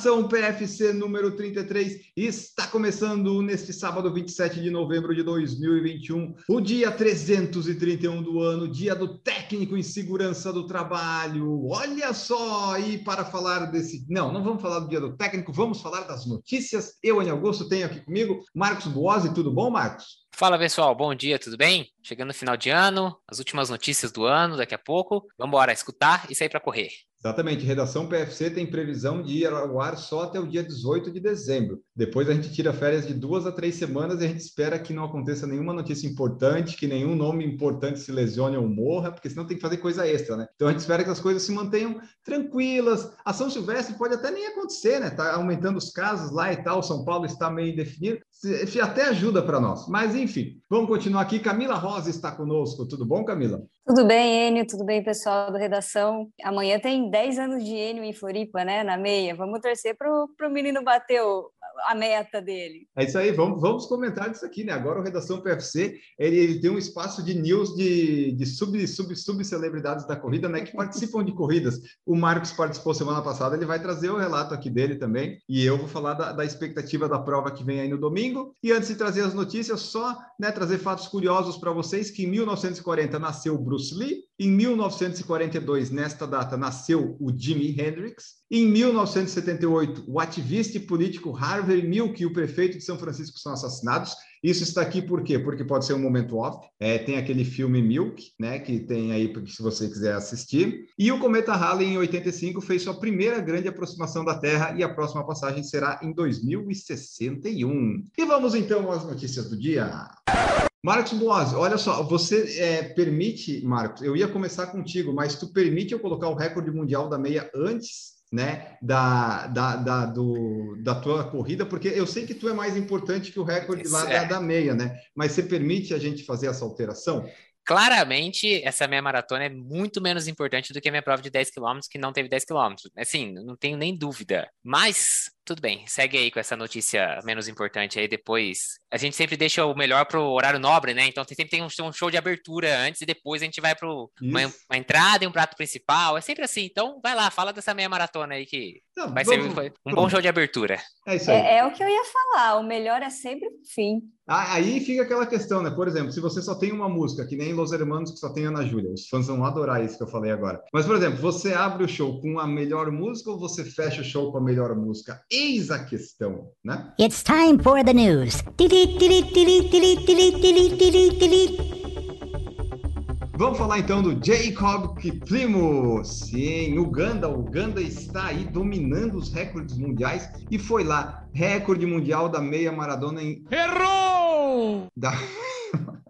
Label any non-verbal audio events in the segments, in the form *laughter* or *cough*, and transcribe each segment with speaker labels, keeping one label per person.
Speaker 1: Redação PFC número 33 está começando neste sábado 27 de novembro de 2021, o dia 331 do ano, dia do técnico em segurança do trabalho. Olha só, e para falar desse. Não, não vamos falar do dia do técnico, vamos falar das notícias. Eu, Ana Augusto, tenho aqui comigo Marcos Boazzi. Tudo bom, Marcos?
Speaker 2: Fala pessoal, bom dia, tudo bem? Chegando no final de ano, as últimas notícias do ano, daqui a pouco. Vamos embora escutar e sair para correr.
Speaker 1: Exatamente, redação PFC tem previsão de ir ao ar só até o dia 18 de dezembro. Depois a gente tira férias de duas a três semanas e a gente espera que não aconteça nenhuma notícia importante, que nenhum nome importante se lesione ou morra, porque senão tem que fazer coisa extra, né? Então a gente espera que as coisas se mantenham tranquilas. A São Silvestre pode até nem acontecer, né? Tá aumentando os casos lá e tal, São Paulo está meio indefinido, até ajuda para nós. Mas enfim, vamos continuar aqui. Camila Rosa está conosco. Tudo bom, Camila?
Speaker 3: Tudo bem, Enio? Tudo bem, pessoal da redação? Amanhã tem 10 anos de Enio em Floripa, né? Na meia. Vamos torcer para o menino bater o, a meta dele.
Speaker 1: É isso aí, vamos, vamos comentar disso aqui, né? Agora o Redação PFC, ele, ele tem um espaço de news de, de sub, sub, sub celebridades da corrida, né? Que participam de corridas. O Marcos participou semana passada, ele vai trazer o relato aqui dele também. E eu vou falar da, da expectativa da prova que vem aí no domingo. E antes de trazer as notícias, só né, trazer fatos curiosos para vocês, que em 1940 nasceu Bruce Lee, em 1942, nesta data, nasceu o Jimi Hendrix. Em 1978, o ativista e político Harvey Milk e o prefeito de São Francisco são assassinados. Isso está aqui por quê? Porque pode ser um momento off. É, tem aquele filme Milk, né, que tem aí se você quiser assistir. E o cometa Halley em 85 fez sua primeira grande aproximação da Terra e a próxima passagem será em 2061. E vamos então às notícias do dia. Marcos Boas, olha só, você é, permite, Marcos, eu ia começar contigo, mas tu permite eu colocar o recorde mundial da meia antes né, da, da, da, do, da tua corrida, porque eu sei que tu é mais importante que o recorde lá da, da meia, né? Mas você permite a gente fazer essa alteração?
Speaker 2: Claramente, essa meia maratona é muito menos importante do que a minha prova de 10 km, que não teve 10 km. Assim, não tenho nem dúvida. Mas, tudo bem, segue aí com essa notícia menos importante aí depois. A gente sempre deixa o melhor pro horário nobre, né? Então sempre tem um, show de abertura antes e depois a gente vai para uma, uma, entrada e um prato principal. É sempre assim. Então, vai lá, fala dessa meia maratona aí que não, vai vamos, ser um bom show de abertura.
Speaker 3: É isso aí. É, é o que eu ia falar. O melhor é sempre o fim.
Speaker 1: Aí fica aquela questão, né? Por exemplo, se você só tem uma música, que nem Los Hermanos, que só tem Ana Júlia, os fãs vão adorar isso que eu falei agora. Mas, por exemplo, você abre o show com a melhor música ou você fecha o show com a melhor música? Eis a questão, né?
Speaker 4: It's time for the news.
Speaker 1: Vamos falar então do Jacob Kiplimo. Sim, Uganda. Uganda está aí dominando os recordes mundiais e foi lá, recorde mundial da meia maratona em.
Speaker 5: Errou!
Speaker 1: Da... *laughs*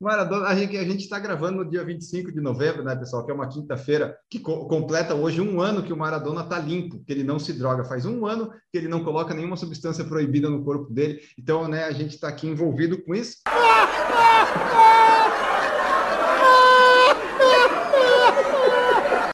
Speaker 1: Maradona, a gente está gravando no dia 25 de novembro, né, pessoal? Que é uma quinta-feira que co completa hoje um ano que o Maradona está limpo, que ele não se droga. Faz um ano que ele não coloca nenhuma substância proibida no corpo dele. Então, né, a gente está aqui envolvido com isso.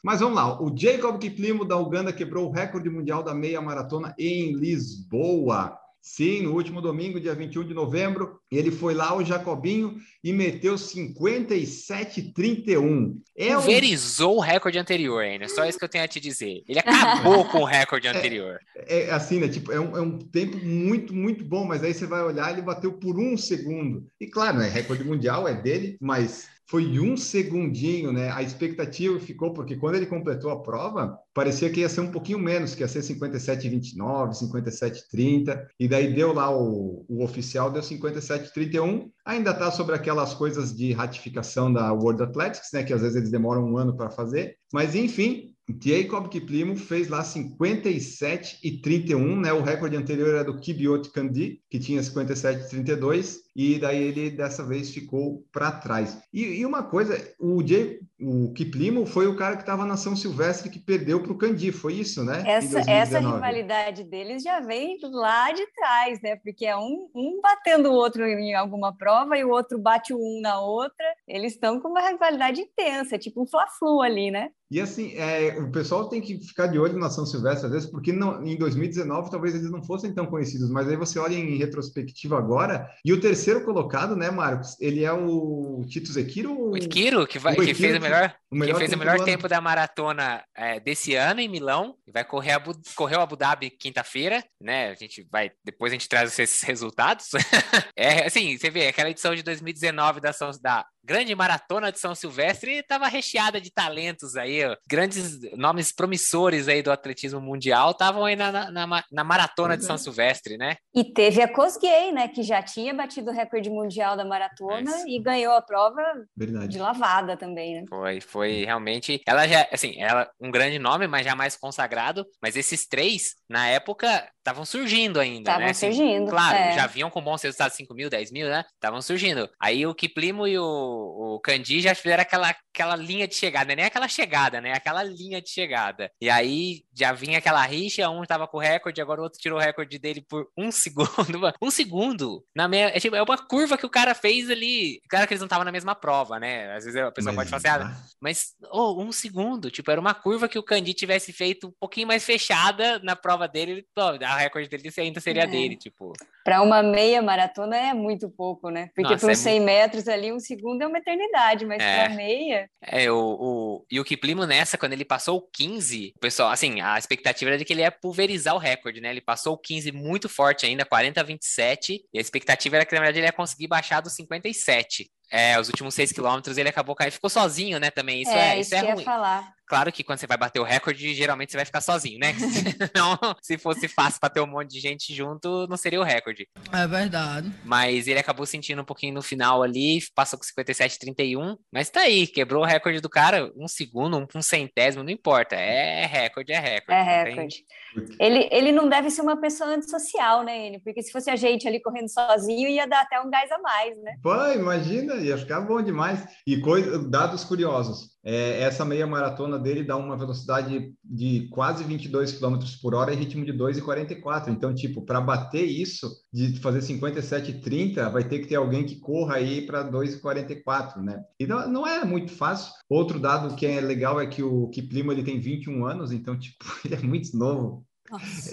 Speaker 1: Mas vamos lá, o Jacob Kiplimo da Uganda quebrou o recorde mundial da meia maratona em Lisboa. Sim, no último domingo, dia 21 de novembro, ele foi lá, o Jacobinho, e meteu 57,31.
Speaker 2: É Pulverizou um... o recorde anterior, ainda. Só isso que eu tenho a te dizer. Ele acabou com o recorde *laughs* é, anterior.
Speaker 1: É, é, assim, né? Tipo, é um, é um tempo muito, muito bom, mas aí você vai olhar, ele bateu por um segundo. E claro, né? Recorde mundial é dele, mas foi um segundinho, né? A expectativa ficou, porque quando ele completou a prova, parecia que ia ser um pouquinho menos, que ia ser 57,29, 57,30, e daí deu lá o, o oficial, deu 57,31. Ainda está sobre aquelas coisas de ratificação da World Athletics, né? Que às vezes eles demoram um ano para fazer, mas enfim, Jacob Kiplimo fez lá 57 e 31, né? O recorde anterior era do Kibiot Kandi, que tinha 57 e 32, e daí ele dessa vez ficou para trás. E, e, uma coisa, o, Jay, o Kiplimo foi o cara que estava na São Silvestre que perdeu para o Kandi, foi isso, né?
Speaker 3: Essa, essa rivalidade deles já vem lá de trás, né? Porque é um, um batendo o outro em alguma prova e o outro bate um na outra. Eles estão com uma rivalidade intensa, tipo um Fla-Flu ali, né?
Speaker 1: E assim, é, o pessoal tem que ficar de olho na São Silvestre, às vezes, porque não, em 2019 talvez eles não fossem tão conhecidos, mas aí você olha em retrospectiva agora, e o terceiro colocado, né, Marcos? Ele é o Tito Zekiro?
Speaker 2: O Zekiro, que, vai, que fez o melhor, o melhor fez tempo o melhor tempo da maratona é, desse ano em Milão, vai correr Abu, correu Abu Dhabi quinta-feira, né? A gente vai, depois a gente traz esses *laughs* resultados. *laughs* é, assim, você vê, aquela edição de 2019 da, da grande maratona de São Silvestre estava recheada de talentos aí, ó. grandes nomes promissores aí do atletismo mundial estavam aí na, na, na maratona de São uhum. Silvestre, né?
Speaker 3: E teve a Cosgay, né, que já tinha batido o recorde mundial da maratona é. e ganhou a prova Verdade. de lavada também, né?
Speaker 2: Foi, foi realmente, ela já, assim, ela um grande nome, mas já mais consagrado, mas esses três, na época, estavam surgindo ainda,
Speaker 3: Estavam
Speaker 2: né?
Speaker 3: Assim, surgindo.
Speaker 2: Claro, é. já vinham com bons resultados, 5 mil, 10 mil, né? Estavam surgindo. Aí o Kiplimo e o o, Candi já fizeram aquela, aquela linha de chegada, nem aquela chegada, né? Aquela linha de chegada. E aí já vinha aquela rixa, um tava com o recorde, agora o outro tirou o recorde dele por um *laughs* segundo. um segundo! Na meia, é, tipo, é uma curva que o cara fez ali. Claro que eles não estavam na mesma prova, né? Às vezes a pessoa mas, pode falar assim, ah, mas oh, um segundo, tipo, era uma curva que o Candi tivesse feito um pouquinho mais fechada na prova dele, oh, a recorde dele ainda seria é. dele, tipo.
Speaker 3: Para uma meia maratona é muito pouco, né? Porque para uns é 100 muito... metros ali, um segundo é uma eternidade, mas é. para meia.
Speaker 2: É, o, o... E o Kiplimo nessa, quando ele passou o 15, o pessoal, assim, a expectativa era de que ele ia pulverizar o recorde, né? Ele passou o 15 muito forte ainda, 40 a 27, e a expectativa era que, na verdade, ele ia conseguir baixar dos 57. É, os últimos seis quilômetros ele acabou caindo, ficou sozinho, né, também, isso é, é isso, isso é ruim.
Speaker 3: Falar.
Speaker 2: Claro que quando você vai bater o recorde, geralmente você vai ficar sozinho, né? *laughs* *laughs* não, se fosse fácil para ter um monte de gente junto, não seria o recorde.
Speaker 4: É verdade.
Speaker 2: Mas ele acabou sentindo um pouquinho no final ali, passou com 57,31, mas tá aí, quebrou o recorde do cara, um segundo, um, um centésimo, não importa, é recorde, é recorde.
Speaker 3: É recorde. Tem... Ele, ele não deve ser uma pessoa antissocial, né, ele? Porque se fosse a gente ali correndo sozinho, ia dar até um gás a mais, né?
Speaker 1: Pô, imagina, ia ficar bom demais. E coisa, dados curiosos, é, essa meia maratona dele dá uma velocidade de quase 22 km por hora e ritmo de 2,44. Então, tipo, para bater isso, de fazer 57 e 30, vai ter que ter alguém que corra aí para 2,44, né? E não, não, é muito fácil. Outro dado que é legal é que o Kiplimo ele tem 21 anos, então, tipo, *laughs* ele é muito novo.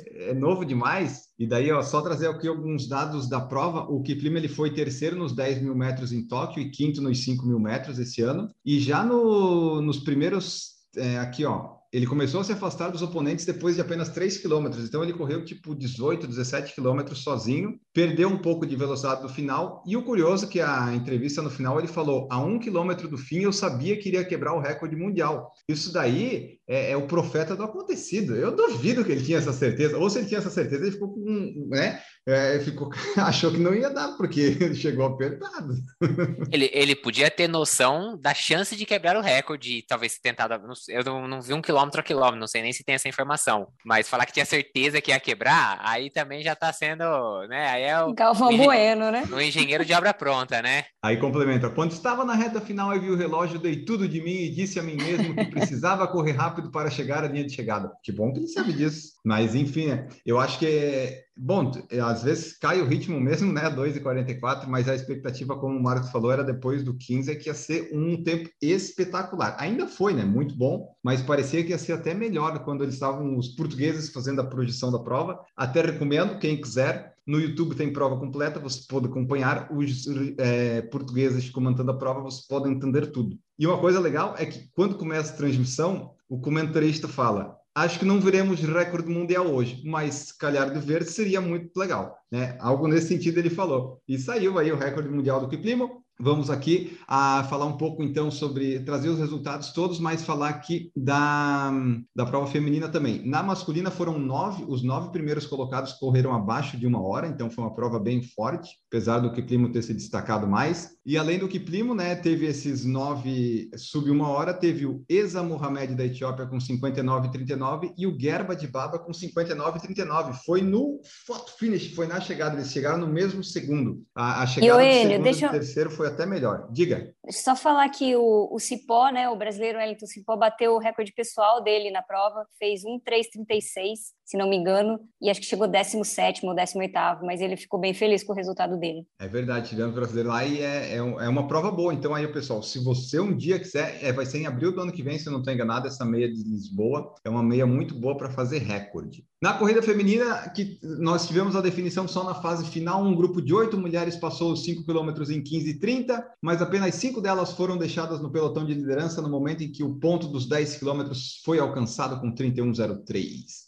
Speaker 1: É, é, novo demais. E daí, ó, só trazer aqui alguns dados da prova. O Kiplimo ele foi terceiro nos 10 mil metros em Tóquio e quinto nos 5 mil metros esse ano. E já no, nos primeiros, é, aqui, ó, ele começou a se afastar dos oponentes depois de apenas 3 quilômetros. Então ele correu tipo 18, 17 quilômetros sozinho, perdeu um pouco de velocidade no final. E o curioso é que a entrevista no final ele falou: a um quilômetro do fim eu sabia que iria quebrar o recorde mundial. Isso daí é, é, o profeta do acontecido. Eu duvido que ele tinha essa certeza. Ou se ele tinha essa certeza, ele ficou com, né? É, ficou, *laughs* achou que não ia dar, porque *laughs* ele chegou apertado. *laughs*
Speaker 2: Ele, ele podia ter noção da chance de quebrar o recorde, talvez tentado. Eu não, não vi um quilômetro a quilômetro, não sei nem se tem essa informação. Mas falar que tinha certeza que ia quebrar, aí também já tá sendo, né? Aí é o.
Speaker 3: Galvão o Bueno, né?
Speaker 2: O engenheiro de obra pronta, né?
Speaker 1: Aí complementa. Quando estava na reta final e vi o relógio, dei tudo de mim e disse a mim mesmo que precisava correr rápido para chegar à linha de chegada. Que bom que ele sabe disso. Mas, enfim, eu acho que é Bom, às vezes cai o ritmo mesmo, né? 2,44, mas a expectativa, como o Marcos falou, era depois do 15, é que ia ser um tempo espetacular. Ainda foi, né? Muito bom, mas parecia que ia ser até melhor quando eles estavam os portugueses fazendo a projeção da prova. Até recomendo, quem quiser, no YouTube tem prova completa, você pode acompanhar os é, portugueses comentando a prova, você pode entender tudo. E uma coisa legal é que quando começa a transmissão, o comentarista fala: Acho que não veremos recorde mundial hoje, mas calhar de ver seria muito legal, né? Algo nesse sentido ele falou. E saiu aí o recorde mundial do Kiplimo, Vamos aqui a falar um pouco então sobre trazer os resultados todos, mas falar aqui da, da prova feminina também. Na masculina foram nove, os nove primeiros colocados correram abaixo de uma hora, então foi uma prova bem forte, apesar do Kiplimo ter se destacado mais. E além do Kiplimo, né, teve esses nove sub uma hora, teve o Eza Mohamed da Etiópia com 59,39 e o Gerba de Baba com 59,39. Foi no photo finish, foi na chegada, eles chegaram no mesmo segundo. A, a chegada
Speaker 3: e, do segundo deixa...
Speaker 1: terceiro foi até melhor. Diga.
Speaker 3: Só falar que o, o Cipó, né, o brasileiro Wellington Cipó, bateu o recorde pessoal dele na prova, fez 1,336. se não me engano, e acho que chegou 17 ou 18, mas ele ficou bem feliz com o resultado dele.
Speaker 1: É verdade, tivemos brasileiro lá e é, é, é, uma prova boa. Então, aí, pessoal, se você um dia quiser, é, vai ser em abril do ano que vem, se eu não estou enganado, essa meia de Lisboa é uma meia muito boa para fazer recorde. Na corrida feminina, que nós tivemos a definição só na fase final, um grupo de oito mulheres passou os 5 quilômetros em 15 e 30, mas apenas cinco delas foram deixadas no pelotão de liderança no momento em que o ponto dos 10 quilômetros foi alcançado com 31,03.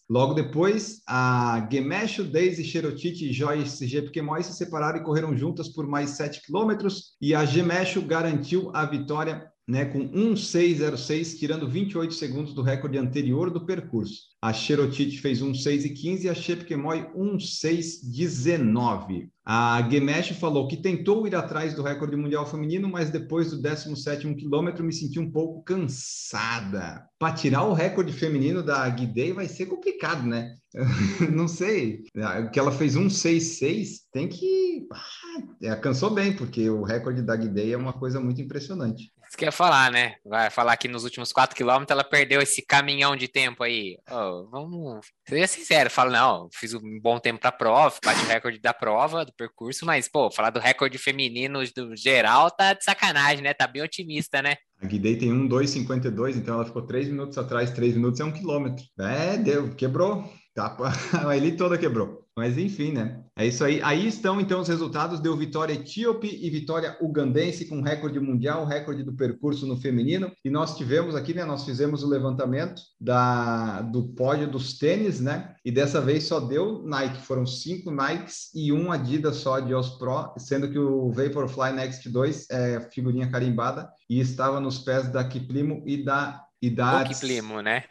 Speaker 1: Logo depois, a Gemesho, Daisy, Cherotite e Joyce Jepquemoy se separaram e correram juntas por mais 7 quilômetros, e a Gemesho garantiu a vitória né, com 1,606, tirando 28 segundos do recorde anterior do percurso. A Cherotite fez 1,615 e a Chepkemoy 1,619. A Gemesh falou que tentou ir atrás do recorde mundial feminino, mas depois do 17º quilômetro me senti um pouco cansada. Para tirar o recorde feminino da Guidei vai ser complicado, né? *laughs* Não sei. Que ela fez 1,66, tem que... Ah, é, cansou bem, porque o recorde da Guidei é uma coisa muito impressionante.
Speaker 2: Isso que ia falar, né? Vai falar que nos últimos 4 quilômetros ela perdeu esse caminhão de tempo aí. Oh, vamos. Seja sincero, fala, não, fiz um bom tempo pra prova, bate o recorde da prova, do percurso, mas, pô, falar do recorde feminino do geral tá de sacanagem, né? Tá bem otimista, né?
Speaker 1: A Guidei tem 1,252, então ela ficou 3 minutos atrás, 3 minutos é um quilômetro. É, deu, quebrou. Tá, *laughs* a elite toda quebrou. Mas enfim, né? É isso aí. Aí estão então os resultados. Deu vitória etíope e vitória ugandense com recorde mundial, recorde do percurso no feminino. E nós tivemos aqui, né? Nós fizemos o levantamento da, do pódio dos tênis, né? E dessa vez só deu Nike. Foram cinco Nikes e um Adidas só de Os Pro, sendo que o Vaporfly Next 2 é figurinha carimbada e estava nos pés da Kiplimo e da e da
Speaker 2: Kiplimo, né?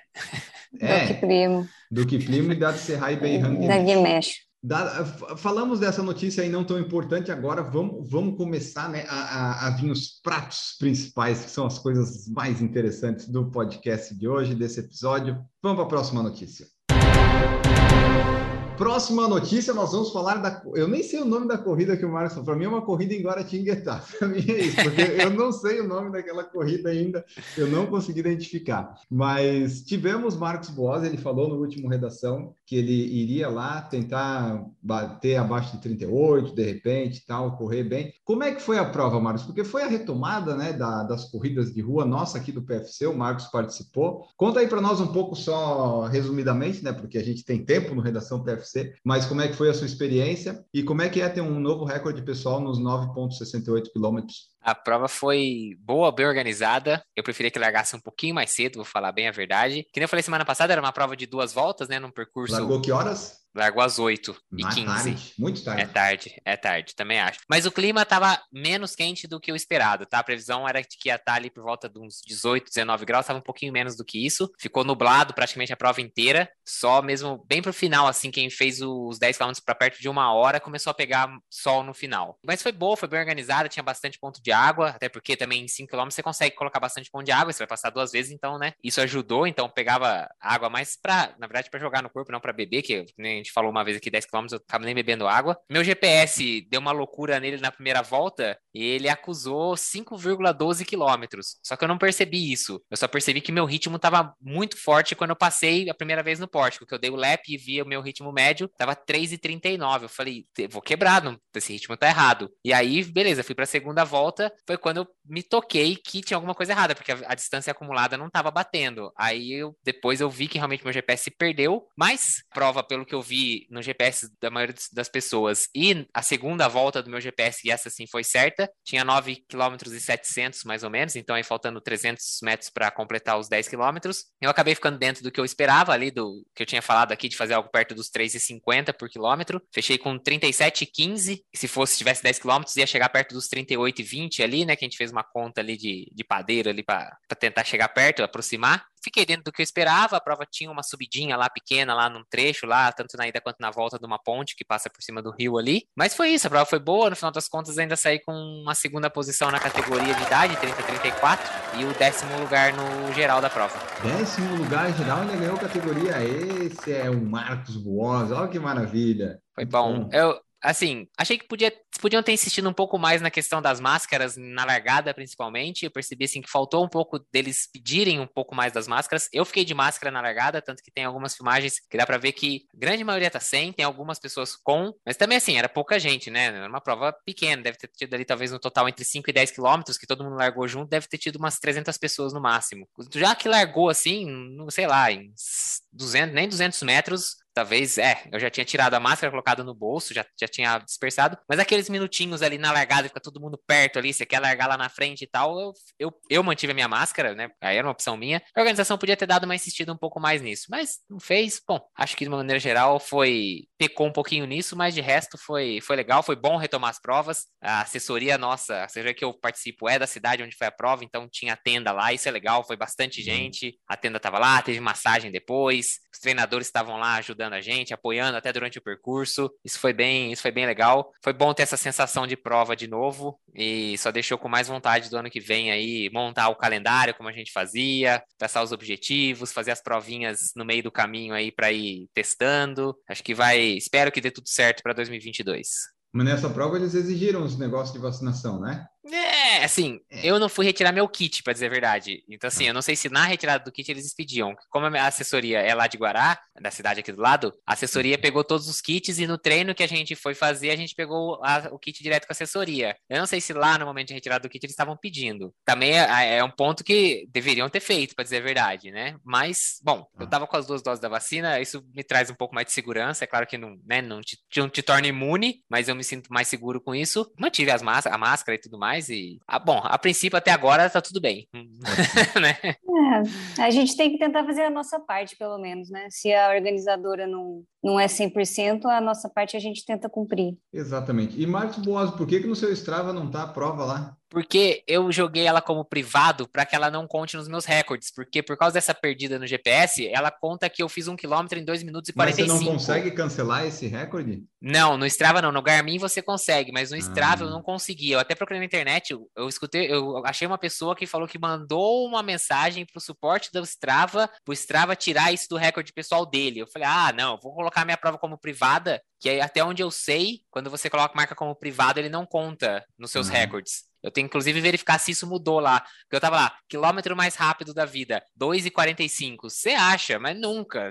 Speaker 1: É.
Speaker 3: Do Kiplimo.
Speaker 1: Do Kiplimo e da Serrai Beihang.
Speaker 3: Da Guimesh.
Speaker 1: Da, falamos dessa notícia aí não tão importante agora, vamos, vamos começar né, a, a, a vir os pratos principais, que são as coisas mais interessantes do podcast de hoje, desse episódio. Vamos para a próxima notícia. Próxima notícia, nós vamos falar da. Eu nem sei o nome da corrida que o Marcos falou. Para mim é uma corrida em Guaratinguetá. *laughs* Para mim é isso, porque eu não sei o nome daquela corrida ainda, eu não consegui identificar. Mas tivemos Marcos Boas, ele falou no último redação que ele iria lá tentar bater abaixo de 38, de repente, tal, correr bem. Como é que foi a prova, Marcos? Porque foi a retomada né, da, das corridas de rua nossa aqui do PFC, o Marcos participou. Conta aí para nós um pouco só resumidamente, né? Porque a gente tem tempo no Redação PFC mas como é que foi a sua experiência e como é que é ter um novo recorde pessoal nos 9,68 quilômetros?
Speaker 2: A prova foi boa, bem organizada. Eu preferia que largasse um pouquinho mais cedo, vou falar bem a verdade. Que nem eu falei semana passada, era uma prova de duas voltas, né? Num percurso.
Speaker 1: Largou que horas?
Speaker 2: Largou às 8 e
Speaker 1: Na
Speaker 2: 15.
Speaker 1: Tarde, muito tarde.
Speaker 2: É tarde, é tarde, também acho. Mas o clima estava menos quente do que o esperado, tá? A previsão era que ia estar ali por volta de uns 18, 19 graus, estava um pouquinho menos do que isso. Ficou nublado praticamente a prova inteira, só mesmo bem pro final, assim, quem fez os 10 km para perto de uma hora começou a pegar sol no final. Mas foi boa, foi bem organizada, tinha bastante ponto de água, até porque também em 5 km você consegue colocar bastante ponto de água, você vai passar duas vezes, então, né? Isso ajudou, então pegava água mais para, na verdade, para jogar no corpo, não para beber, que né, a gente falou uma vez aqui 10 km, eu tava nem bebendo água. Meu GPS deu uma loucura nele na primeira volta ele acusou 5,12 quilômetros. Só que eu não percebi isso. Eu só percebi que meu ritmo tava muito forte quando eu passei a primeira vez no pórtico, que eu dei o lap e vi o meu ritmo médio, tava 3,39. Eu falei, vou quebrar, esse ritmo tá errado. E aí, beleza, fui pra segunda volta, foi quando eu me toquei que tinha alguma coisa errada, porque a, a distância acumulada não tava batendo. Aí eu, depois eu vi que realmente meu GPS se perdeu, mas prova pelo que eu vi no GPS da maioria das pessoas e a segunda volta do meu GPS, e essa sim foi certa, tinha 9 km e 700 mais ou menos, então aí faltando 300 metros para completar os 10 km. Eu acabei ficando dentro do que eu esperava ali, do que eu tinha falado aqui, de fazer algo perto dos 3,50 por quilômetro. Fechei com 37,15, se fosse, tivesse 10 km, ia chegar perto dos 38,20 ali, né, que a gente fez uma conta ali de, de padeiro ali para tentar chegar perto, aproximar fiquei dentro do que eu esperava. A prova tinha uma subidinha lá pequena, lá num trecho, lá, tanto na ida quanto na volta de uma ponte que passa por cima do rio ali. Mas foi isso, a prova foi boa. No final das contas, ainda saí com uma segunda posição na categoria de idade, 30-34, e o décimo lugar no geral da prova.
Speaker 1: Décimo lugar geral, ele ganhou categoria. Esse é o Marcos Boas, olha que maravilha.
Speaker 2: Foi bom. Eu, assim, achei que podia, podiam ter insistido um pouco mais na questão das máscaras, na largada principalmente. Eu percebi assim que faltou um pouco deles pedirem um pouco mais das máscaras. Eu fiquei de máscara na largada, tanto que tem algumas filmagens que dá para ver que a grande maioria tá sem, tem algumas pessoas com, mas também assim, era pouca gente, né? Era uma prova pequena, deve ter tido ali talvez no total entre 5 e 10 quilômetros, que todo mundo largou junto, deve ter tido umas 300 pessoas no máximo. Já que largou assim, não sei lá, em 200, nem 200 metros, talvez, é, eu já tinha tirado a máscara, colocado no bolso, já, já tinha dispersado, mas aqueles minutinhos ali na largada, fica todo mundo perto ali, você quer largar lá na frente e tal, eu, eu, eu mantive a minha máscara, né, aí era uma opção minha, a organização podia ter dado uma insistida um pouco mais nisso, mas não fez, bom, acho que de uma maneira geral foi, pecou um pouquinho nisso, mas de resto foi, foi legal, foi bom retomar as provas, a assessoria nossa, seja que eu participo é da cidade onde foi a prova, então tinha tenda lá, isso é legal, foi bastante uhum. gente, a tenda tava lá, teve massagem depois, os treinadores estavam lá ajudando ajudando a gente, apoiando até durante o percurso. Isso foi bem, isso foi bem legal. Foi bom ter essa sensação de prova de novo e só deixou com mais vontade do ano que vem aí montar o calendário como a gente fazia, traçar os objetivos, fazer as provinhas no meio do caminho aí para ir testando. Acho que vai, espero que dê tudo certo para 2022.
Speaker 1: Mas nessa prova eles exigiram os negócios de vacinação, né?
Speaker 2: É, assim, é. eu não fui retirar meu kit, para dizer a verdade. Então, assim, ah. eu não sei se na retirada do kit eles expediam. Como a minha assessoria é lá de Guará, da cidade aqui do lado, a assessoria pegou todos os kits e no treino que a gente foi fazer, a gente pegou a, o kit direto com a assessoria. Eu não sei se lá no momento de retirada do kit eles estavam pedindo. Também é, é, um ponto que deveriam ter feito, para dizer a verdade, né? Mas, bom, eu ah. tava com as duas doses da vacina, isso me traz um pouco mais de segurança. É claro que não, né, não, te, não te torna imune, mas eu me sinto mais seguro com isso. Mantive as máscaras, a máscara e tudo mais e, ah, bom, a princípio até agora tá tudo bem, *laughs*
Speaker 3: né? É, a gente tem que tentar fazer a nossa parte, pelo menos, né? Se a organizadora não, não é 100%, a nossa parte a gente tenta cumprir.
Speaker 1: Exatamente. E Marcos Boas, por que que no seu Strava não tá a prova lá?
Speaker 2: porque eu joguei ela como privado para que ela não conte nos meus recordes, porque por causa dessa perdida no GPS, ela conta que eu fiz um quilômetro em 2 minutos e 45.
Speaker 1: Mas você não consegue cancelar esse recorde?
Speaker 2: Não, no Strava não, no Garmin você consegue, mas no Strava ah. eu não consegui. Eu até procurei na internet, eu, eu, escutei, eu achei uma pessoa que falou que mandou uma mensagem pro suporte do Strava, pro Strava tirar isso do recorde pessoal dele. Eu falei, ah, não, vou colocar minha prova como privada, que aí até onde eu sei, quando você coloca marca como privado, ele não conta nos seus ah. recordes. Eu tenho inclusive verificar se isso mudou lá. Porque eu tava lá, quilômetro mais rápido da vida, 2,45. Você acha, mas nunca,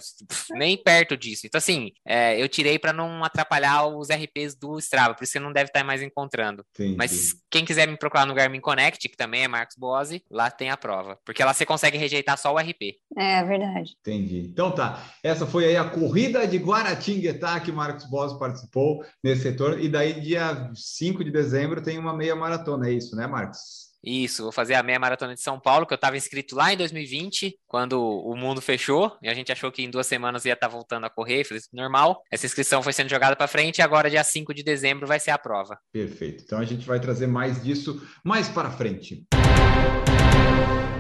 Speaker 2: nem perto disso. Então, assim, é, eu tirei para não atrapalhar os RPs do Strava, por isso você não deve estar mais encontrando. Entendi. Mas quem quiser me procurar no Garmin Connect, que também é Marcos Bose, lá tem a prova. Porque lá você consegue rejeitar só o RP.
Speaker 3: É verdade.
Speaker 1: Entendi. Então tá. Essa foi aí a corrida de Guaratinguetá que o Marcos Bose participou nesse setor. E daí, dia 5 de dezembro, tem uma meia maratona, é isso, né, Marcos?
Speaker 2: Isso, vou fazer a meia maratona de São Paulo, que eu estava inscrito lá em 2020, quando o mundo fechou, e a gente achou que em duas semanas ia estar tá voltando a correr, fez normal. Essa inscrição foi sendo jogada para frente e agora, dia 5 de dezembro, vai ser a prova.
Speaker 1: Perfeito. Então a gente vai trazer mais disso mais para frente.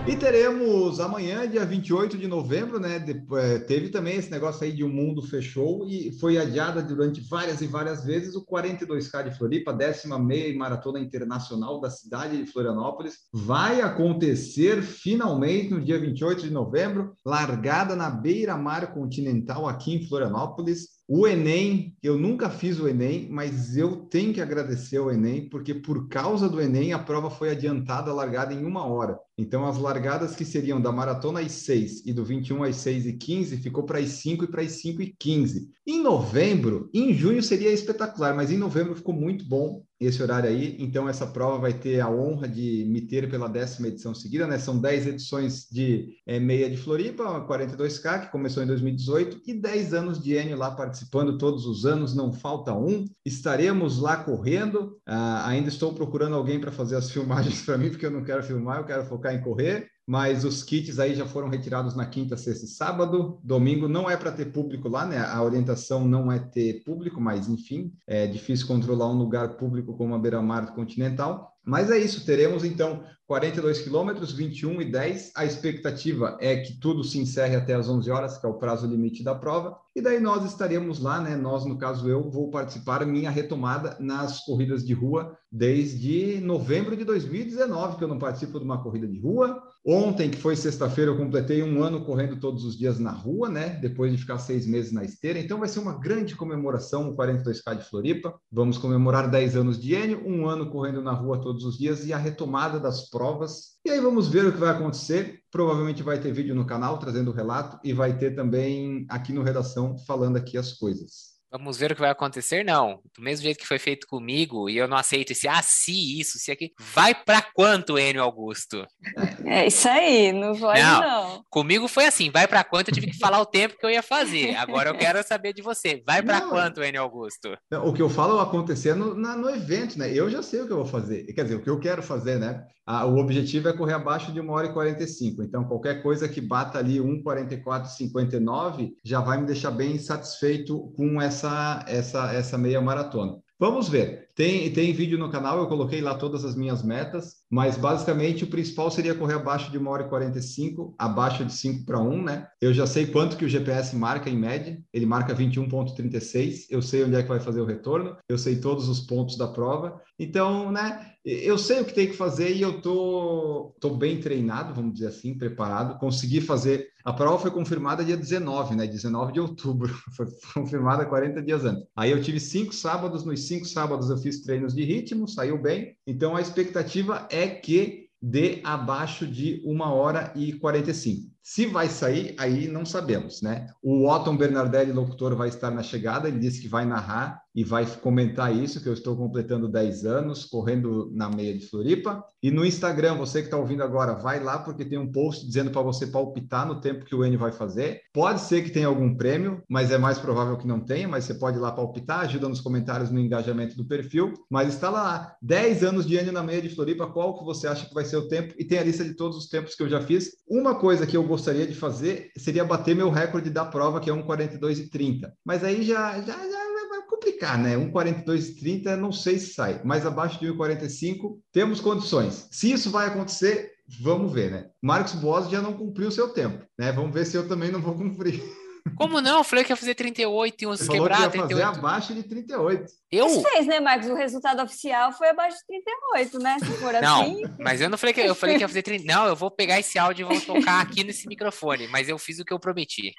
Speaker 1: E teremos amanhã, dia 28 de novembro, né? É, teve também esse negócio aí de o um mundo fechou e foi adiada durante várias e várias vezes o 42K de Floripa, décima meia maratona internacional da cidade de Florianópolis. Vai acontecer finalmente no dia 28 de novembro, largada na beira-mar continental aqui em Florianópolis. O Enem, eu nunca fiz o Enem, mas eu tenho que agradecer ao Enem, porque por causa do Enem a prova foi adiantada, largada em uma hora. Então as largadas que seriam da maratona às 6 e do 21 às 6 e 15 ficou para as 5 e para as 5 e 15. Em novembro, em junho seria espetacular, mas em novembro ficou muito bom esse horário aí. Então, essa prova vai ter a honra de me ter pela décima edição seguida, né? São 10 edições de é, meia de Floripa, 42K, que começou em 2018, e 10 anos de Enio lá participando todos os anos, não falta um. Estaremos lá correndo. Ah, ainda estou procurando alguém para fazer as filmagens *laughs* para mim, porque eu não quero filmar, eu quero focar em correr mas os kits aí já foram retirados na quinta, sexta e sábado. Domingo não é para ter público lá, né? A orientação não é ter público, mas enfim, é difícil controlar um lugar público como a Beira-Mar Continental. Mas é isso, teremos então 42 quilômetros, 21 e 10. A expectativa é que tudo se encerre até as 11 horas, que é o prazo limite da prova. E daí nós estaremos lá, né? Nós, no caso eu, vou participar minha retomada nas corridas de rua desde novembro de 2019, que eu não participo de uma corrida de rua. Ontem, que foi sexta-feira, eu completei um ano correndo todos os dias na rua, né? Depois de ficar seis meses na esteira. Então vai ser uma grande comemoração, o 42K de Floripa. Vamos comemorar 10 anos de Enio, um ano correndo na rua todos os dias e a retomada das provas. E aí vamos ver o que vai acontecer. Provavelmente vai ter vídeo no canal trazendo o relato e vai ter também aqui no Redação falando aqui as coisas.
Speaker 2: Vamos ver o que vai acontecer? Não. Do mesmo jeito que foi feito comigo, e eu não aceito esse ah, se isso, se aqui. Vai para quanto, Enio Augusto?
Speaker 3: É isso aí, não pode não. não.
Speaker 2: Comigo foi assim, vai para quanto, eu tive que falar o tempo que eu ia fazer. Agora eu quero saber de você. Vai para quanto, Enio Augusto?
Speaker 1: o que eu falo acontecendo no, no evento, né? Eu já sei o que eu vou fazer. Quer dizer, o que eu quero fazer, né? Ah, o objetivo é correr abaixo de 1 hora e 45. Então, qualquer coisa que bata ali 1,44,59 já vai me deixar bem satisfeito com essa, essa, essa meia maratona. Vamos ver. Tem, tem vídeo no canal, eu coloquei lá todas as minhas metas, mas basicamente o principal seria correr abaixo de 1 hora e 45, abaixo de 5 para 1, né? Eu já sei quanto que o GPS marca em média, ele marca 21,36, eu sei onde é que vai fazer o retorno, eu sei todos os pontos da prova, então, né? Eu sei o que tem que fazer e eu tô, tô bem treinado, vamos dizer assim, preparado. Consegui fazer. A prova foi confirmada dia 19, né? 19 de outubro. *laughs* Foi confirmada 40 dias antes. Aí eu tive cinco sábados, nos cinco sábados eu fiz treinos de ritmo, saiu bem. Então a expectativa é que dê abaixo de uma hora e 45. Se vai sair, aí não sabemos, né? O Otton Bernardelli, locutor, vai estar na chegada, ele disse que vai narrar e vai comentar isso, que eu estou completando 10 anos, correndo na meia de Floripa. E no Instagram, você que está ouvindo agora, vai lá, porque tem um post dizendo para você palpitar no tempo que o N vai fazer. Pode ser que tenha algum prêmio, mas é mais provável que não tenha, mas você pode ir lá palpitar, ajuda nos comentários no engajamento do perfil. Mas está lá, 10 anos de N na meia de Floripa, qual que você acha que vai ser o tempo? E tem a lista de todos os tempos que eu já fiz. Uma coisa que eu gostaria de fazer seria bater meu recorde da prova, que é 1,42,30. Mas aí já, já, já complicar, né? 1,42,30 não sei se sai, mas abaixo de 1,45 temos condições. Se isso vai acontecer, vamos ver, né? Marcos Boas já não cumpriu o seu tempo, né? Vamos ver se eu também não vou cumprir. *laughs*
Speaker 2: Como não? Eu falei que ia fazer 38 e uns quebrados.
Speaker 1: Ia fazer 38. abaixo de 38.
Speaker 3: Eu? Você fez, né, Marcos? O resultado oficial foi abaixo de 38, né? Se for
Speaker 2: não,
Speaker 3: assim.
Speaker 2: mas eu não falei que eu falei que ia fazer 30. Não, eu vou pegar esse áudio e vou tocar aqui nesse microfone, mas eu fiz o que eu prometi.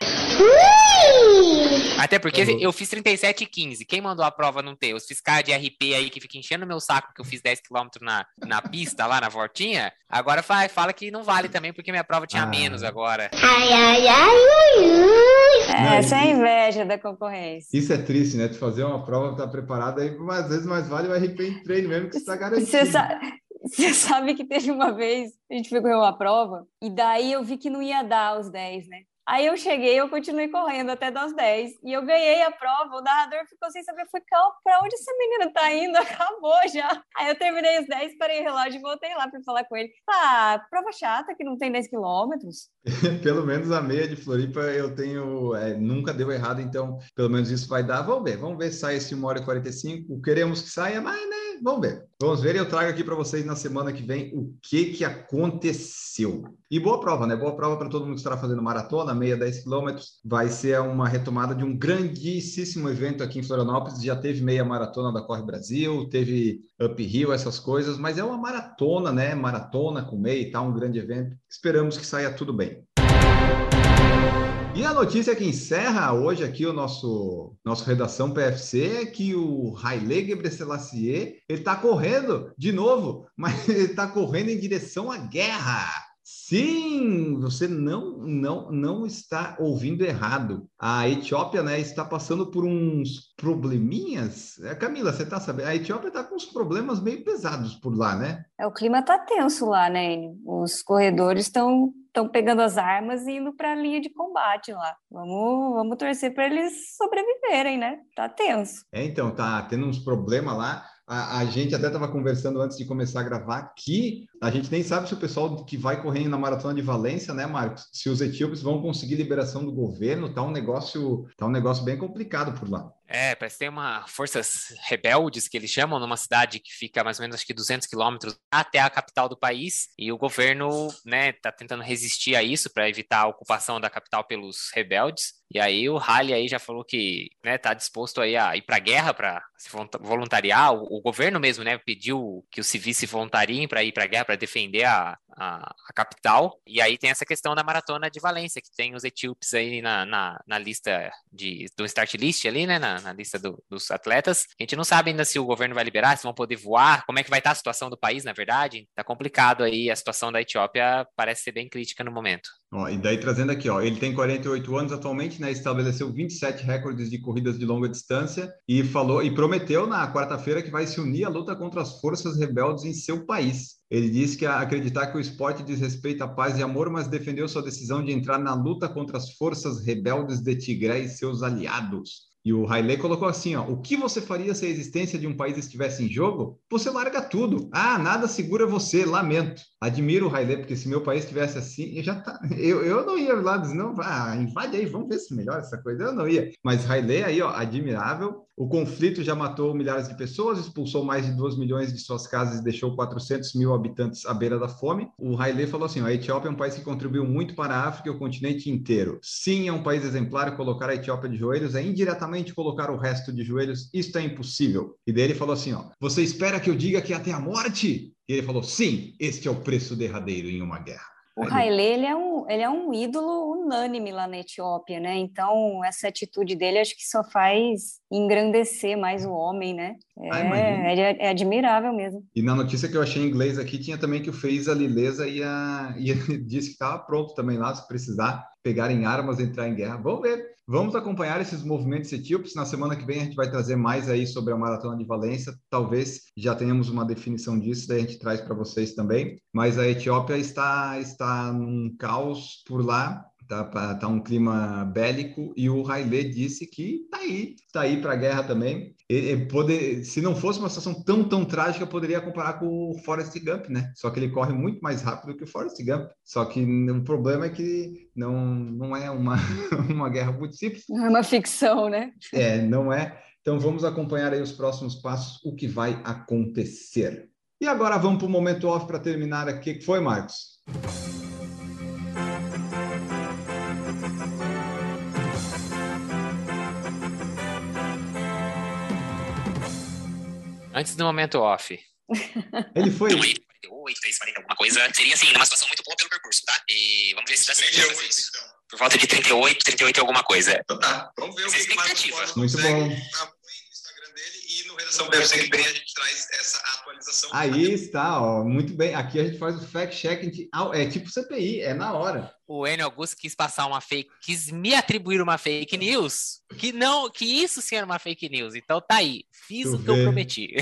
Speaker 2: Até porque uhum. eu fiz 37 e 15. Quem mandou a prova não ter? Os fiscais de RP aí que ficam enchendo meu saco que eu fiz 10 km na, na pista, lá na voltinha, agora fala, fala que não vale também, porque minha prova tinha ah. menos agora. Ai, ai, ai,
Speaker 3: ai, ai. É, essa é a inveja da concorrência.
Speaker 1: Isso é triste, né? Tu fazer uma prova, tá preparada, aí às vezes mais vale o RP em treino mesmo, que está garantido. Você
Speaker 3: sabe... Você sabe que teve uma vez, a gente foi correr uma prova, e daí eu vi que não ia dar os 10, né? Aí eu cheguei, eu continuei correndo até das 10 e eu ganhei a prova. O narrador ficou sem saber, foi para onde essa menina tá indo? *laughs* Acabou já. Aí eu terminei os 10, parei o relógio e voltei lá para falar com ele. Ah, prova chata que não tem 10 quilômetros. *laughs*
Speaker 1: pelo menos a meia de Floripa eu tenho, é, nunca deu errado, então pelo menos isso vai dar. Vamos ver, vamos ver se sai esse 1 hora e 45. Queremos que saia, mas né, vamos ver. Vamos ver e eu trago aqui para vocês na semana que vem o que, que aconteceu. E boa prova, né? Boa prova para todo mundo que estará fazendo maratona, meia 10 quilômetros. Vai ser uma retomada de um grandíssimo evento aqui em Florianópolis. Já teve meia maratona da Corre Brasil, teve uphill, essas coisas, mas é uma maratona, né? Maratona com meia e tal, um grande evento. Esperamos que saia tudo bem. E a notícia que encerra hoje aqui o nosso, nosso redação PFC é que o Haile Gebrselassie ele está correndo de novo, *laughs* mas ele está correndo em direção à guerra. Sim, você não, não, não está ouvindo errado. A Etiópia né, está passando por uns probleminhas. É, Camila, você está sabendo? A Etiópia está com uns problemas meio pesados por lá, né?
Speaker 3: É, o clima está tenso lá, né? Os corredores estão estão pegando as armas e indo para a linha de combate lá. Vamos, vamos torcer para eles sobreviverem, né? Tá tenso.
Speaker 1: É, então, tá tendo uns problemas lá. A, a, gente até estava conversando antes de começar a gravar que a gente nem sabe se o pessoal que vai correndo na maratona de Valência, né, Marcos? Se os etíopes vão conseguir liberação do governo, tá um negócio, tá um negócio bem complicado por lá.
Speaker 2: É, parece que tem uma forças rebeldes que eles chamam numa cidade que fica mais ou menos acho que 200 quilômetros até a capital do país e o governo, né, tá tentando resistir a isso para evitar a ocupação da capital pelos rebeldes. E aí o Halley aí já falou que, né, tá disposto aí a ir para a guerra para se voluntariar. O, o, governo mesmo, né, pediu que os civis se voluntariem para ir para a guerra para defender a, a, a, capital. E aí tem essa questão da maratona de Valência, que tem os etíopes aí na, na, na lista de, do start list ali, né, na, na lista do, dos atletas. A gente não sabe ainda se o governo vai liberar, se vão poder voar, como é que vai estar a situação do país, na verdade. Tá complicado aí, a situação da Etiópia parece ser bem crítica no momento.
Speaker 1: Ó, e daí trazendo aqui, ó, ele tem 48 anos atualmente, né? Estabeleceu 27 recordes de corridas de longa distância e falou e prometeu na quarta-feira que vai se unir à luta contra as forças rebeldes em seu país. Ele disse que acreditar que o esporte diz respeito à paz e amor, mas defendeu sua decisão de entrar na luta contra as forças rebeldes de Tigré e seus aliados. E o Haile colocou assim, ó, o que você faria se a existência de um país estivesse em jogo? Você larga tudo. Ah, nada segura você, lamento. Admiro o Haile, porque se meu país estivesse assim, eu já tá, eu, eu não ia lá dizer, não, ah, invade aí, vamos ver se melhora essa coisa. Eu não ia. Mas Haile aí, ó, admirável. O conflito já matou milhares de pessoas, expulsou mais de 2 milhões de suas casas e deixou 400 mil habitantes à beira da fome. O Haile falou assim, ó, a Etiópia é um país que contribuiu muito para a África e o continente inteiro. Sim, é um país exemplar, colocar a Etiópia de joelhos é indiretamente colocar o resto de joelhos, isto é impossível. E daí ele falou assim, ó, você espera que eu diga que até a morte? E ele falou, sim, este é o preço derradeiro em uma guerra.
Speaker 3: O Haile, ele é, um, ele é um ídolo unânime lá na Etiópia, né? Então, essa atitude dele acho que só faz engrandecer mais o homem, né? É, ah, é, é, admirável mesmo.
Speaker 1: E na notícia que eu achei em inglês aqui, tinha também que o Fez a Lileza ia, *laughs* disse que estava pronto também lá, se precisar pegarem armas, entrar em guerra. Vamos ver. Vamos acompanhar esses movimentos etíopes. Na semana que vem a gente vai trazer mais aí sobre a Maratona de Valência. Talvez já tenhamos uma definição disso, daí a gente traz para vocês também. Mas a Etiópia está, está num caos por lá tá, tá um clima bélico e o Haile disse que tá aí, tá aí para a guerra também. Ele, poder, se não fosse uma situação tão tão trágica, poderia comparar com o Forrest Gump, né? Só que ele corre muito mais rápido que o Forrest Gump. Só que o problema é que não não é uma *laughs* uma guerra muito simples.
Speaker 3: Não é uma ficção, né?
Speaker 1: É, não é. Então vamos acompanhar aí os próximos passos, o que vai acontecer. E agora vamos para o momento off para terminar aqui. O que foi, Marcos?
Speaker 2: Antes do momento off.
Speaker 1: Ele foi.
Speaker 2: 48, 40, alguma coisa. Seria assim, uma situação muito boa pelo percurso, tá? E vamos ver se dá certo. 38, então. Por volta de 38, 38 e alguma coisa.
Speaker 4: Então tá, vamos ver o que, que
Speaker 1: o Muito bom
Speaker 4: redação PFC que vem a gente traz essa atualização.
Speaker 1: Aí está, ó, muito bem. Aqui a gente faz o fact-check, é tipo CPI, é na hora.
Speaker 2: O Enio Augusto quis passar uma fake, quis me atribuir uma fake news, que não, que isso sim era uma fake news. Então tá aí, fiz o que eu prometi.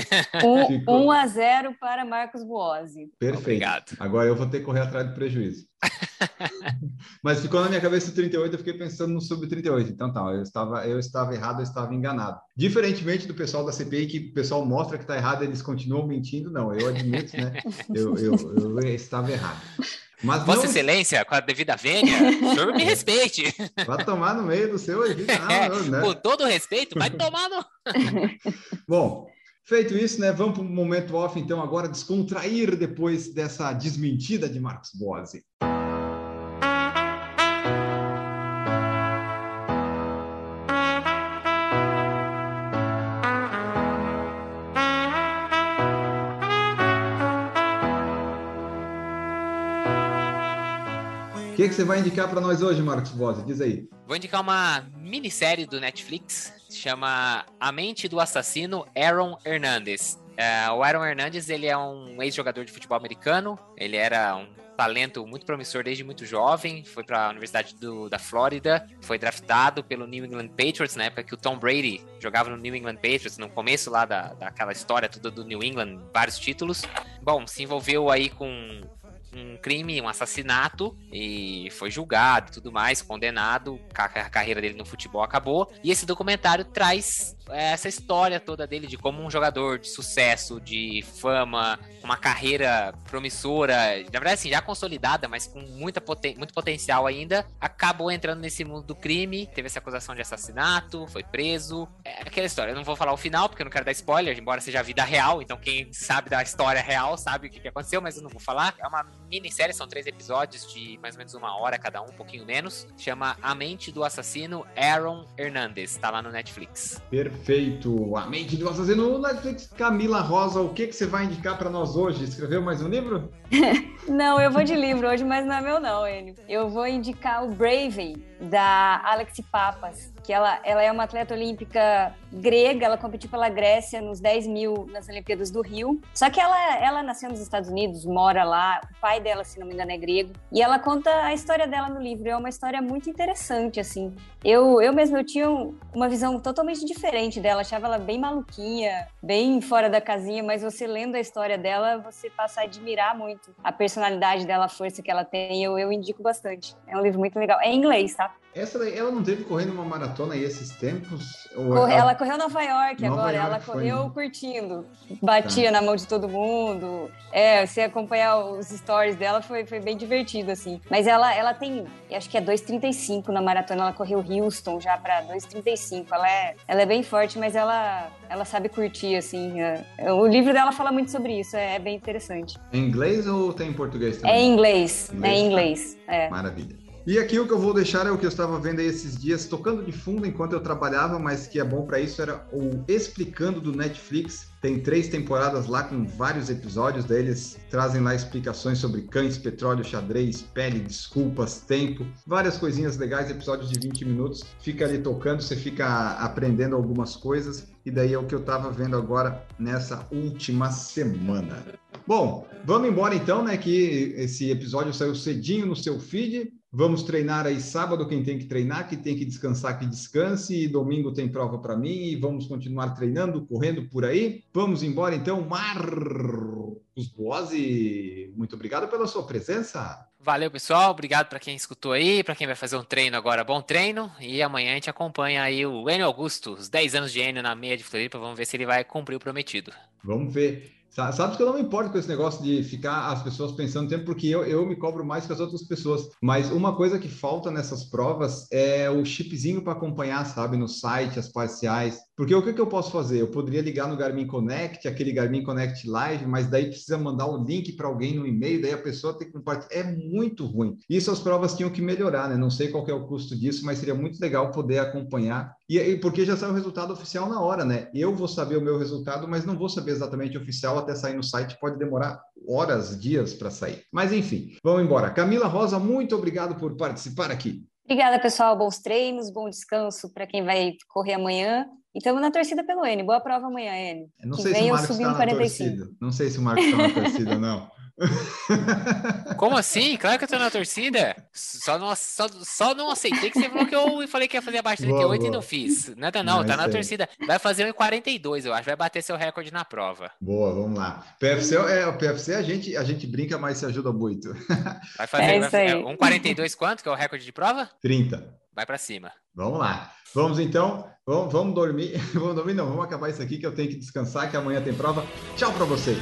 Speaker 3: 1 um, *laughs* um a 0 para Marcos Boazzi.
Speaker 1: Perfeito. Obrigado. Agora eu vou ter que correr atrás do prejuízo. *laughs* Mas ficou na minha cabeça o 38, eu fiquei pensando no sub-38. Então tá, eu estava, eu estava errado, eu estava enganado. Diferentemente do pessoal da CPI, que o pessoal mostra que está errado, eles continuam mentindo. Não, eu admito, né? *laughs* Eu, eu, eu estava errado.
Speaker 2: Mas Vossa não... Excelência, com a devida vênia, o senhor me *laughs* respeite.
Speaker 1: Vai tomar no meio do seu
Speaker 2: não, *laughs* é, né? Com todo respeito, vai tomar no... *laughs*
Speaker 1: Bom, feito isso, né? Vamos para um momento off, então, agora descontrair depois dessa desmentida de Marcos Bose. Que, você vai indicar para nós hoje, Marcos Bose? Diz aí.
Speaker 2: Vou indicar uma minissérie do Netflix, chama A Mente do Assassino Aaron Hernandez. É, o Aaron Hernandez, ele é um ex-jogador de futebol americano, ele era um talento muito promissor desde muito jovem, foi para a Universidade do, da Flórida, foi draftado pelo New England Patriots, na época que o Tom Brady jogava no New England Patriots, no começo lá da, daquela história toda do New England, vários títulos. Bom, se envolveu aí com um crime, um assassinato, e foi julgado e tudo mais, condenado, a carreira dele no futebol acabou. E esse documentário traz essa história toda dele de como um jogador de sucesso, de fama, uma carreira promissora, na verdade assim, já consolidada, mas com muita poten muito potencial ainda, acabou entrando nesse mundo do crime, teve essa acusação de assassinato, foi preso. É aquela história, eu não vou falar o final porque eu não quero dar spoiler, embora seja a vida real, então quem sabe da história real sabe o que, aconteceu, mas eu não vou falar. É uma minissérie, são três episódios de mais ou menos uma hora cada um, um pouquinho menos. Chama A Mente do Assassino Aaron Hernandez, tá lá no Netflix.
Speaker 1: Perfeito. A mente do assassino no Netflix. Camila Rosa, o que, que você vai indicar para nós hoje? Escreveu mais um livro? *laughs*
Speaker 3: não, eu vou de livro hoje, mas não é meu não, Enio. Eu vou indicar o Bravey, da Alexi Papas, que ela, ela é uma atleta olímpica grega, ela competiu pela Grécia nos 10 mil nas Olimpíadas do Rio. Só que ela, ela nasceu nos Estados Unidos, mora lá, o pai dela, se não me engano, é grego. E ela conta a história dela no livro, é uma história muito interessante, assim. Eu, eu mesma, eu tinha uma visão totalmente diferente dela, achava ela bem maluquinha, bem fora da casinha, mas você lendo a história dela, você passa a admirar muito a personalidade dela, a força que ela tem, eu, eu indico bastante. É um livro muito legal. É em inglês, tá?
Speaker 1: Essa daí, ela não teve correndo uma maratona aí esses tempos?
Speaker 3: Corre, ela... ela... correu Nova York Nova agora, York ela correu foi... curtindo, batia tá. na mão de todo mundo. É, você acompanhar os stories dela foi, foi bem divertido, assim. Mas ela, ela tem, acho que é 2,35 na maratona, ela correu Houston já para 2,35. Ela é, ela é bem forte, mas ela, ela sabe curtir, assim. É, o livro dela fala muito sobre isso, é, é bem interessante.
Speaker 1: Em inglês ou tem em português também?
Speaker 3: É em inglês, inglês é em inglês. É.
Speaker 1: Maravilha. E aqui o que eu vou deixar é o que eu estava vendo aí esses dias, tocando de fundo enquanto eu trabalhava, mas que é bom para isso, era o Explicando do Netflix. Tem três temporadas lá com vários episódios, daí eles trazem lá explicações sobre cães, petróleo, xadrez, pele, desculpas, tempo, várias coisinhas legais, episódios de 20 minutos. Fica ali tocando, você fica aprendendo algumas coisas, e daí é o que eu estava vendo agora nessa última semana. Bom, vamos embora então, né? Que esse episódio saiu cedinho no seu feed. Vamos treinar aí sábado quem tem que treinar, que tem que descansar, que descanse. E domingo tem prova para mim e vamos continuar treinando, correndo por aí. Vamos embora então, Marcos Boazzi. Muito obrigado pela sua presença.
Speaker 2: Valeu, pessoal. Obrigado para quem escutou aí, para quem vai fazer um treino agora, bom treino. E amanhã a gente acompanha aí o Enio Augusto, os 10 anos de Enio na meia de Floripa. Vamos ver se ele vai cumprir o prometido.
Speaker 1: Vamos ver. Sabe que eu não me importo com esse negócio de ficar as pessoas pensando tempo, porque eu, eu me cobro mais que as outras pessoas. Mas uma coisa que falta nessas provas é o chipzinho para acompanhar, sabe, no site, as parciais. Porque o que, que eu posso fazer? Eu poderia ligar no Garmin Connect, aquele Garmin Connect Live, mas daí precisa mandar o link para alguém no e-mail, daí a pessoa tem que compartilhar. É muito ruim. Isso as provas tinham que melhorar, né? Não sei qual é o custo disso, mas seria muito legal poder acompanhar. E, e porque já sai o resultado oficial na hora, né? Eu vou saber o meu resultado, mas não vou saber exatamente oficial até sair no site. Pode demorar horas, dias para sair. Mas enfim, vamos embora. Camila Rosa, muito obrigado por participar aqui.
Speaker 3: Obrigada, pessoal. Bons treinos, bom descanso para quem vai correr amanhã. E estamos na torcida pelo N. Boa prova amanhã, N.
Speaker 1: Não que sei se o Marcos está na 45. torcida. Não sei se o Marcos está na torcida, não. *laughs*
Speaker 2: Como assim? Claro que eu tô na torcida. Só não, só, só não aceitei que você falou que eu falei que ia fazer abaixo de 38 boa, boa. e não fiz. Nada não, não tá na torcida. Vai fazer um 42, eu acho. Vai bater seu recorde na prova.
Speaker 1: Boa, vamos lá. PFC é o PFC a gente a gente brinca, mas se ajuda muito. *laughs*
Speaker 2: Vai fazer é vai, um 42 quanto que é o recorde de prova?
Speaker 1: 30.
Speaker 2: Vai para cima.
Speaker 1: Vamos lá. Vamos então, vamos, vamos dormir. *laughs* Vamos dormir não, vamos acabar isso aqui que eu tenho que descansar que amanhã tem prova. Tchau para vocês.